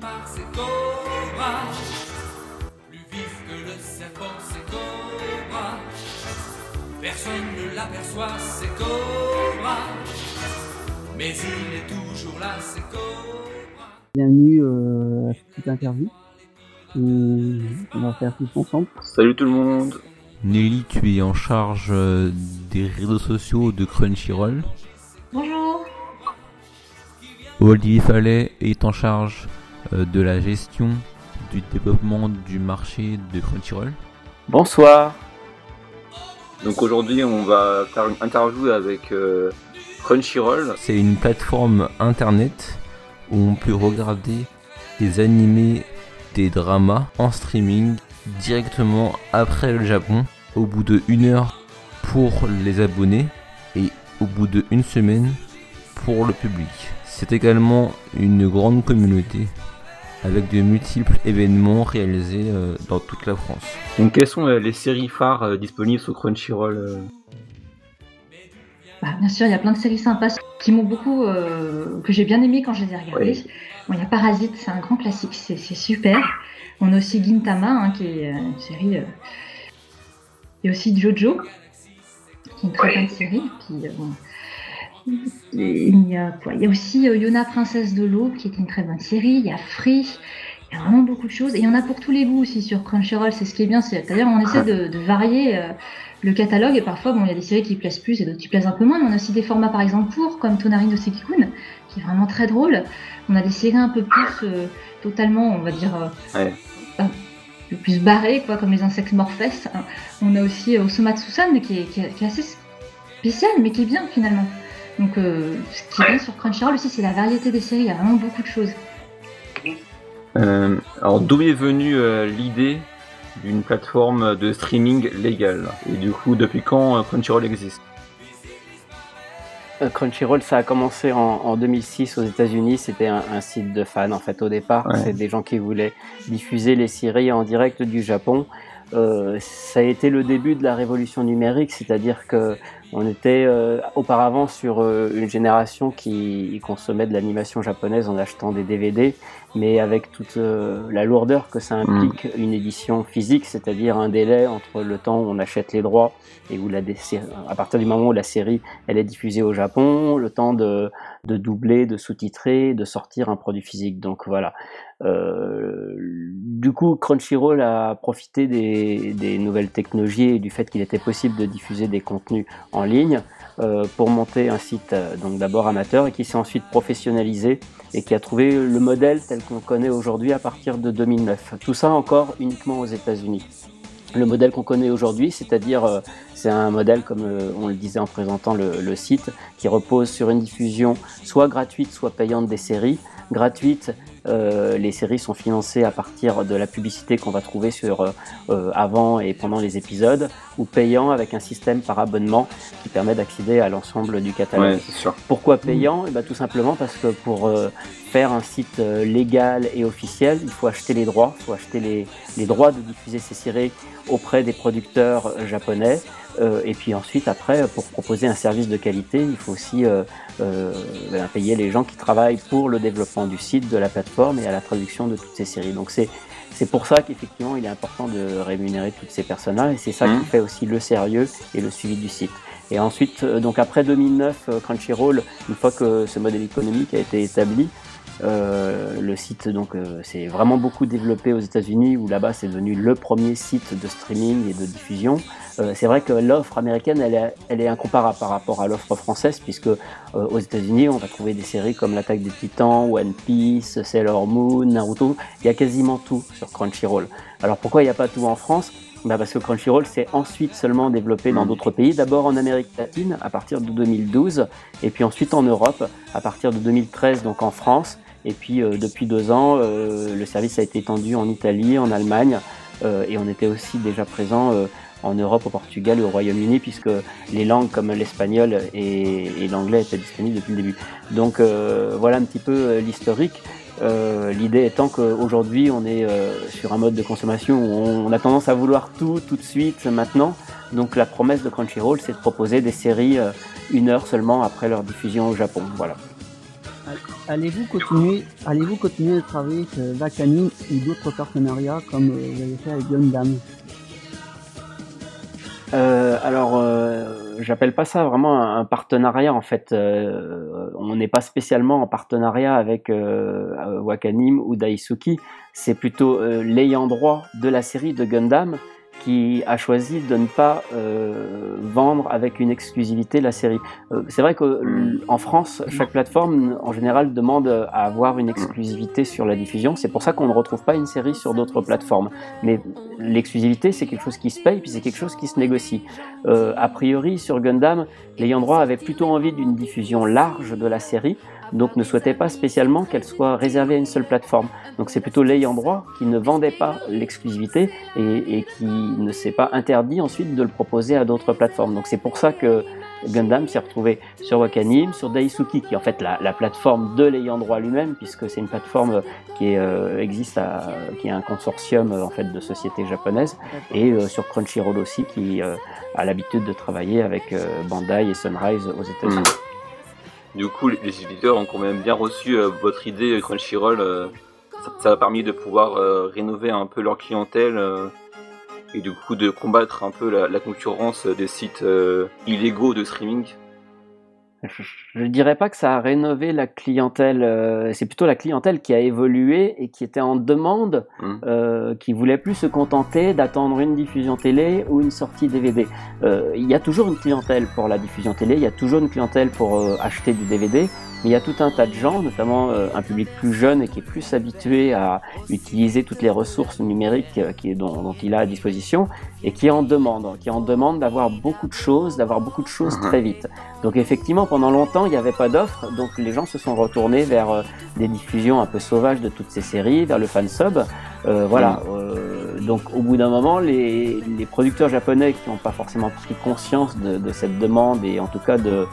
par ses cobras. Plus vif que le serpent, c'est Cobra. Personne ne l'aperçoit, c'est Cobra. Mais il est toujours là, c'est Cobra. Bienvenue euh, à cette petite interview. On on va faire tous ensemble. Salut tout le monde. Nelly, tu es en charge euh, des réseaux sociaux de Crunchyroll. Bonjour. Olivier Fallet est en charge de la gestion du développement du marché de Crunchyroll. Bonsoir. Donc aujourd'hui on va faire une interview avec euh, Crunchyroll. C'est une plateforme internet où on peut regarder des animés, des dramas en streaming directement après le Japon au bout de une heure pour les abonnés et au bout de une semaine pour le public. C'est également une grande communauté avec de multiples événements réalisés euh, dans toute la France. Donc quelles sont euh, les séries phares euh, disponibles sur Crunchyroll Bah, bien sûr, il y a plein de séries sympas qui m'ont beaucoup, euh, que j'ai bien aimé quand je les ai regardées. Oui. Bon, il y a Parasite, c'est un grand classique, c'est c'est super. On a aussi Gintama, hein, qui est une série. euh, Il y a aussi Jojo, qui est une très bonne série. Puis, euh, bon. Il, y a, quoi? Il y a aussi euh, Yona, princesse de l'eau, qui est une très bonne série. Il y a Free. Il y a vraiment beaucoup de choses. Et il y en a pour tous les goûts aussi sur Crunchyroll. C'est ce qui est bien. c'est- D'ailleurs, on essaie de, de varier euh, le catalogue. Et parfois, bon, il y a des séries qui plaisent plus et d'autres qui plaisent un peu moins. Mais on a aussi des formats, par exemple, pour, comme Tonari no Sekikun, qui est vraiment très drôle. On a des séries un peu plus euh, totalement, on va dire, euh, Ouais. euh, le plus barrées, quoi, comme les insectes Morphes. hein. On a aussi Osomatsu-san, qui est, qui, est, qui est assez spécial, mais qui est bien finalement. Donc, euh, ce qui est bien sur Crunchyroll aussi, c'est la variété des séries. Il y a vraiment beaucoup de choses. Euh, Alors d'où est venue euh, l'idée d'une plateforme de streaming légale Et du coup depuis quand euh, Crunchyroll existe? Crunchyroll, ça a commencé en, en 2006 aux États-Unis. C'était un, un site de fans en fait au départ. Ouais. C'est des gens qui voulaient diffuser les séries en direct du Japon. Euh, ça a été le début de la révolution numérique, c'est-à-dire que on était euh, auparavant sur euh, une génération qui consommait de l'animation japonaise en achetant des DVD, mais avec toute euh, la lourdeur que ça implique une édition physique, c'est-à-dire un délai entre le temps où on achète les droits et où la à partir du moment où la série elle est diffusée au Japon, le temps de, de doubler, de sous-titrer, de sortir un produit physique. Donc voilà. Euh, du coup, Crunchyroll a profité des, des nouvelles technologies et du fait qu'il était possible de diffuser des contenus en ligne euh, pour monter un site euh, donc d'abord amateur et qui s'est ensuite professionnalisé et qui a trouvé le modèle tel qu'on connaît aujourd'hui à partir de 2009. Tout ça encore uniquement aux États-Unis. Le modèle qu'on connaît aujourd'hui, c'est-à-dire euh, c'est un modèle comme on le disait en présentant le, site, qui repose sur une diffusion soit gratuite, soit payante des séries. Gratuite, les séries sont financées à partir de la publicité qu'on va trouver sur avant et pendant les épisodes, ou payant avec un système par abonnement qui permet d'accéder à l'ensemble du catalogue. Ouais c'est sûr. Pourquoi payant? Eh ben, Tout simplement parce que pour euh, faire un site euh, légal et officiel, il faut acheter les droits, il faut acheter les, les droits de diffuser ces séries auprès des producteurs euh, japonais. Euh, et puis ensuite, après, pour proposer un service de qualité, il faut aussi euh, euh, ben, payer les gens qui travaillent pour le développement du site, de la plateforme et à la traduction de toutes ces séries. Donc c'est c'est pour ça qu'effectivement, il est important de rémunérer toutes ces personnes-là, et c'est ça qui fait aussi le sérieux et le suivi du site. Et ensuite, euh, donc après 2009, euh, Crunchyroll, une fois que ce modèle économique a été établi, le site donc euh, s'est vraiment beaucoup développé aux États-Unis, où là-bas c'est devenu le premier site de streaming et de diffusion. Euh, c'est vrai que l'offre américaine, elle est, elle est incomparable par rapport à l'offre française, puisque euh, aux États-Unis, on va trouver des séries comme L'Attaque des Titans, One Piece, Sailor Moon, Naruto. Il y a quasiment tout sur Crunchyroll. Alors pourquoi il n'y a pas tout en France? Bah parce que Crunchyroll s'est ensuite seulement développé dans Mm. d'autres pays, d'abord en Amérique latine à partir de 2012, et puis ensuite en Europe à partir de 2013, donc en France, et puis euh, depuis deux ans, euh, le service a été étendu en Italie, en Allemagne, euh, et on était aussi déjà présent en Europe, au Portugal et au Royaume-Uni, puisque les langues comme l'espagnol et, l'anglais étaient disponibles depuis le début. Donc voilà un petit peu l'historique. Euh, L'idée étant qu'aujourd'hui, on est euh, sur un mode de consommation où on, a tendance à vouloir tout tout de suite maintenant. Donc la promesse de Crunchyroll, c'est de proposer des séries une heure seulement après leur diffusion au Japon. Voilà. Allez-vous continuer, allez-vous continuer de travailler avec Vakanim ou d'autres partenariats comme vous avez fait avec Gundam euh, alors, euh, j'appelle pas ça vraiment un, partenariat en fait. Euh, on n'est pas spécialement en partenariat avec euh, Wakanim ou Daisuki. C'est plutôt l'ayant droit de la série de Gundam qui a choisi de ne pas euh, vendre avec une exclusivité la série. Euh, c'est vrai qu'en France, chaque plateforme en général demande à avoir une exclusivité sur la diffusion. C'est pour ça qu'on ne retrouve pas une série sur d'autres plateformes. Mais l'exclusivité, c'est quelque chose qui se paye, puis c'est quelque chose qui se négocie. Euh, a priori, sur Gundam, l'ayant droit avait plutôt envie d'une diffusion large de la série donc ne souhaitait pas spécialement qu'elle soit réservée à une seule plateforme. Donc c'est plutôt l'ayant droit qui ne vendait pas l'exclusivité et, qui ne s'est pas interdit ensuite de le proposer à d'autres plateformes. Donc c'est pour ça que Gundam s'est retrouvé sur Wakanim, sur Daisuki, qui est en fait la, plateforme de l'ayant droit lui-même, puisque c'est une plateforme qui euh, existe, à, qui est un consortium en fait de sociétés japonaises, et euh, sur Crunchyroll aussi, qui euh, a l'habitude de travailler avec Bandai et Sunrise aux États-Unis. Mm. Du coup, les éditeurs ont quand même bien reçu euh, votre idée euh, Crunchyroll. Euh, ça, a permis de pouvoir rénover un peu leur clientèle et du coup de combattre un peu la concurrence des sites illégaux de streaming. Je ne dirais pas que ça a rénové la clientèle, euh, c'est plutôt la clientèle qui a évolué et qui était en demande, mmh. euh, qui voulait plus se contenter d'attendre une diffusion télé ou une sortie DVD. Euh, il y a toujours une clientèle pour la diffusion télé, il y a toujours une clientèle pour acheter du DVD, mais il y a tout un tas de gens, notamment un public plus jeune et qui est plus habitué à utiliser toutes les ressources numériques qui, dont, dont, il a à disposition et qui en demande, qui en demande d'avoir beaucoup de choses, d'avoir beaucoup de choses mmh. très vite. Donc effectivement, pendant longtemps, il n'y avait pas d'offres, donc les gens se sont retournés vers euh, des diffusions un peu sauvages de toutes ces séries, vers le fansub. Euh, voilà. Mm. Euh, donc au bout d'un moment, les, les, producteurs japonais qui n'ont pas forcément pris conscience de, de, cette demande et en tout cas de,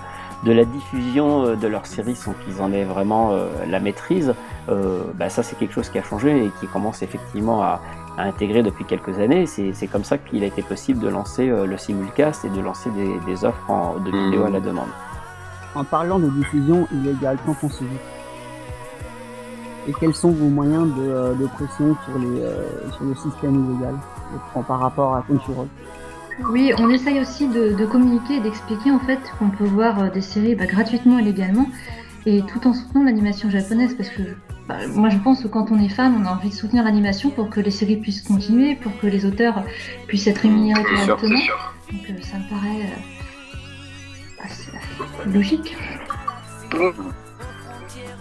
de la diffusion euh, de leurs séries sans qu'ils en aient vraiment la maîtrise, bah ça c'est quelque chose qui a changé et qui commence effectivement à, à intégrer depuis quelques années. C'est comme ça qu'il a été possible de lancer le simulcast et de lancer des, des offres en, de vidéos à la demande. En parlant de diffusion illégale, qu'en pensez-vous? Et quels sont vos moyens de, euh, pression sur, les, euh, sur le système illégal par rapport à Crunchyroll? Oui, on essaye aussi de, communiquer et d'expliquer en fait qu'on peut voir euh, des séries bah, gratuitement et légalement et tout en soutenant l'animation japonaise parce que bah, moi je pense que quand on est fan, on a envie de soutenir l'animation pour que les séries puissent continuer, pour que les auteurs puissent être rémunérés correctement. Donc ça me paraît logique.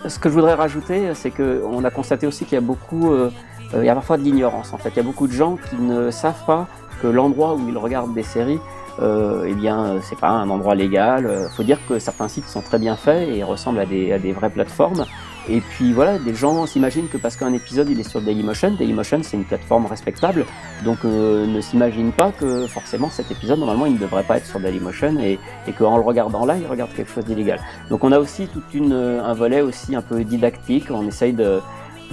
Ce que je voudrais rajouter, c'est qu'on a constaté aussi qu'il y a beaucoup, euh, il y a parfois de l'ignorance. En fait, il y a beaucoup de gens qui ne savent pas l'endroit où ils regardent des séries, euh, eh bien, c'est pas un endroit légal. Il faut dire que certains sites sont très bien faits et ressemblent à des, vraies plateformes. Et puis voilà, des gens s'imaginent que parce qu'un épisode il est sur Dailymotion, Dailymotion c'est une plateforme respectable, donc euh, ne s'imaginent pas que forcément cet épisode normalement il ne devrait pas être sur Dailymotion et, et qu'en le regardant là, il regarde quelque chose d'illégal. Donc on a aussi tout un volet aussi un peu didactique, on essaye de,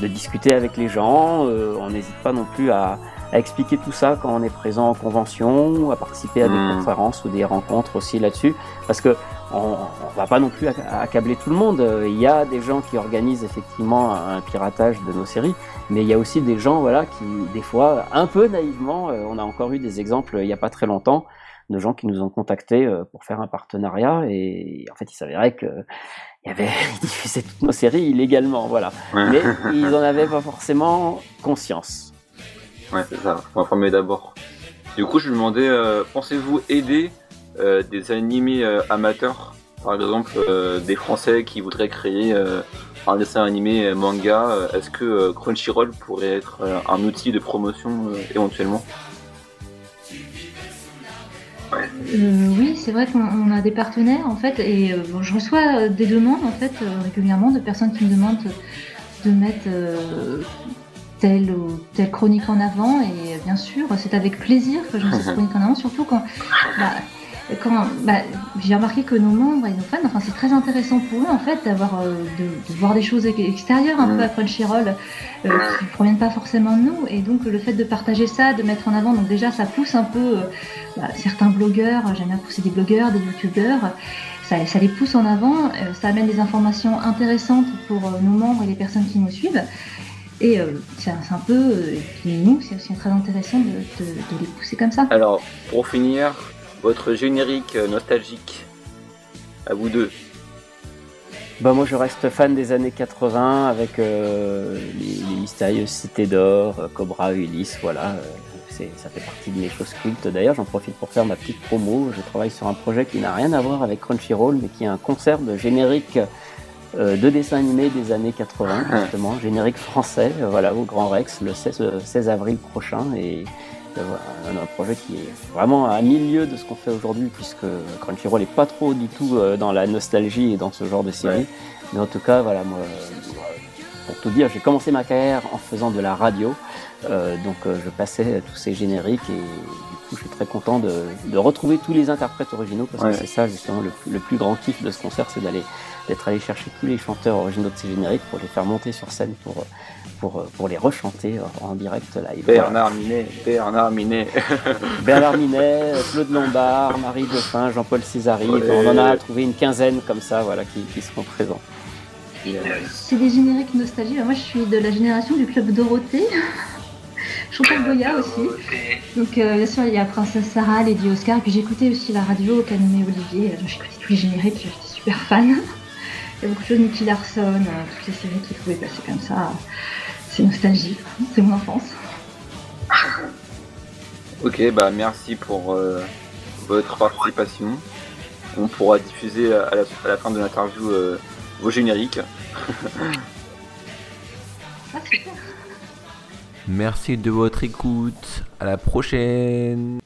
discuter avec les gens, euh, on n'hésite pas non plus à, à expliquer tout ça quand on est présent en convention, à participer à des mmh. conférences ou des rencontres aussi là-dessus, parce que on, on va pas non plus accabler tout le monde. Il y a des gens qui organisent effectivement un piratage de nos séries, mais il y a aussi des gens voilà qui des fois un peu naïvement, euh, on a encore eu des exemples il y a pas très longtemps de gens qui nous ont contactés euh, pour faire un partenariat et en fait il s'avérait que il y avait ils diffusaient toutes nos séries illégalement, voilà. Mais ils en avaient pas forcément conscience. Ouais, c'est ça. Faut informer d'abord. Du coup, je me demandais, euh, pensez-vous aider euh, des animés euh, amateurs, par exemple euh, des Français qui voudraient créer un dessin animé manga, est-ce que Crunchyroll pourrait être un outil de promotion éventuellement? Oui, c'est vrai qu'on a des partenaires en fait, et je reçois des demandes en fait régulièrement de personnes qui me demandent de mettre telle ou telle chronique en avant, et bien sûr, c'est avec plaisir que je mets cette chronique en avant, surtout quand bah, quand bah, j'ai remarqué que nos membres et nos fans, enfin c'est très intéressant pour eux en fait d'avoir euh, de, voir des choses extérieures un peu à Crunchyroll euh, qui ne proviennent pas forcément de nous et donc le fait de partager ça, de mettre en avant, donc déjà ça pousse un peu euh, bah, certains blogueurs, j'aime bien pousser des blogueurs, des youtubeurs, ça, ça les pousse en avant, euh, ça amène des informations intéressantes pour euh, nos membres et les personnes qui nous suivent. Et euh, c'est un, peu, euh, et puis nous, c'est aussi très intéressant de, de- de les pousser comme ça. Alors, pour finir, votre générique euh, nostalgique, à vous deux. Bah moi je reste fan des années 80 avec euh, les, les mystérieuses cités d'or, Cobra, Ulysse, voilà. c'est, ça fait partie de mes choses cultes. D'ailleurs j'en profite pour faire ma petite promo. Je travaille sur un projet qui n'a rien à voir avec Crunchyroll mais qui est un concert de générique euh, de dessins animés des années 80 justement, générique français, euh, voilà, au Grand Rex le 16, euh, 16 avril prochain et euh, voilà, un projet qui est vraiment à milieu de ce qu'on fait aujourd'hui puisque Crunchyroll n'est pas trop du tout dans la nostalgie et dans ce genre de série. Ouais. Mais en tout cas, voilà, moi, pour tout dire, j'ai commencé ma carrière en faisant de la radio. Donc je passais tous ces génériques et du coup je suis très content de, de retrouver tous les interprètes originaux parce Ouais. que c'est ça justement le, plus- le plus grand kiff de ce concert, c'est d'aller d'être allé chercher tous les chanteurs originaux de ces génériques pour les faire monter sur scène pour pour, pour les rechanter en direct live. Bernard Minet, Bernard Minet. Bernard Minet, Claude Lombard, Marie Dauphin, Jean-Paul Césari, Ouais. on en a trouvé une quinzaine comme ça, voilà, qui, qui seront présents. C'est des génériques nostalgie. Moi, je suis de la génération du club Dorothée. Chantal Goya aussi. Donc, euh, bien sûr, il y a Princesse Sarah, Lady Oscar. Et puis, j'écoutais aussi la radio qu'animait Olivier. J'écoutais tous les génériques, j'étais super fan. Il y a beaucoup de choses, Nicky Larson, euh, toutes les séries qui pouvaient passer comme ça. C'est nostalgie, c'est mon enfance. Ok, bah merci pour euh, votre participation. On pourra diffuser à la, à la fin de l'interview euh, vos génériques. Ah, super. Merci de votre écoute. À la prochaine.